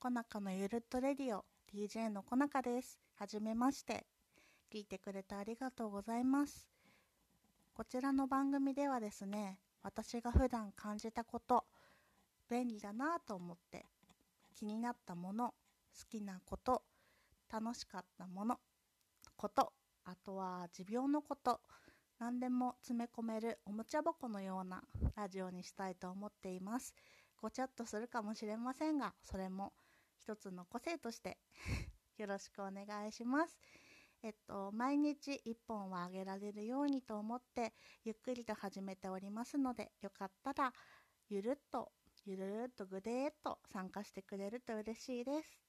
コナカのゆるっとレディオ DJ のコナカです。はじめまして。聞いてくれてありがとうございます。こちらの番組ではですね、私が普段感じたこと、便利だなぁと思って、気になったもの、好きなこと、楽しかったもの、こと、あとは持病のこと、何でも詰め込めるおもちゃ箱のようなラジオにしたいと思っています。ごちゃっとするかもしれませんが、それも一つの個性として よろしくお願いします。えっと、毎日1本はあげられるようにと思って、ゆっくりと始めておりますので、よかったら、ゆるっと、ゆるっとぐでーっと参加してくれると嬉しいです。